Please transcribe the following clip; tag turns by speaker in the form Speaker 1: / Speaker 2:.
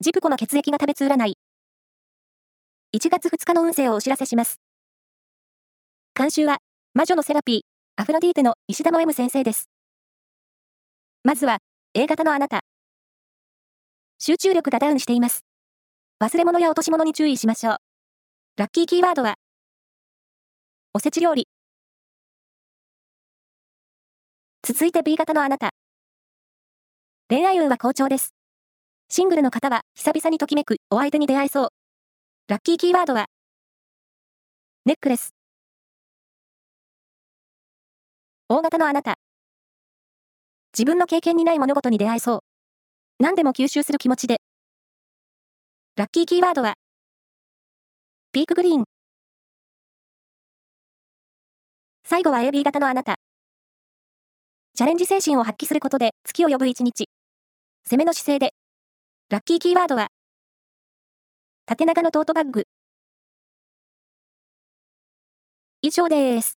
Speaker 1: ジプコの血液が食べつ占い。1月2日の運勢をお知らせします。監修は、魔女のセラピー、アフロディーテの石田の M 先生です。まずは、A 型のあなた。集中力がダウンしています。忘れ物や落とし物に注意しましょう。ラッキーキーワードは、おせち料理。続いて B 型のあなた。恋愛運は好調です。シングルの方は久々にときめくお相手に出会えそう。ラッキーキーワードは、ネックレス。大型のあなた。自分の経験にない物事に出会えそう。何でも吸収する気持ちで。ラッキーキーワードは、ピークグリーン。最後は AB 型のあなた。チャレンジ精神を発揮することで月を呼ぶ一日。攻めの姿勢で。ラッキーキーワードは、縦長のトートバッグ。以上です。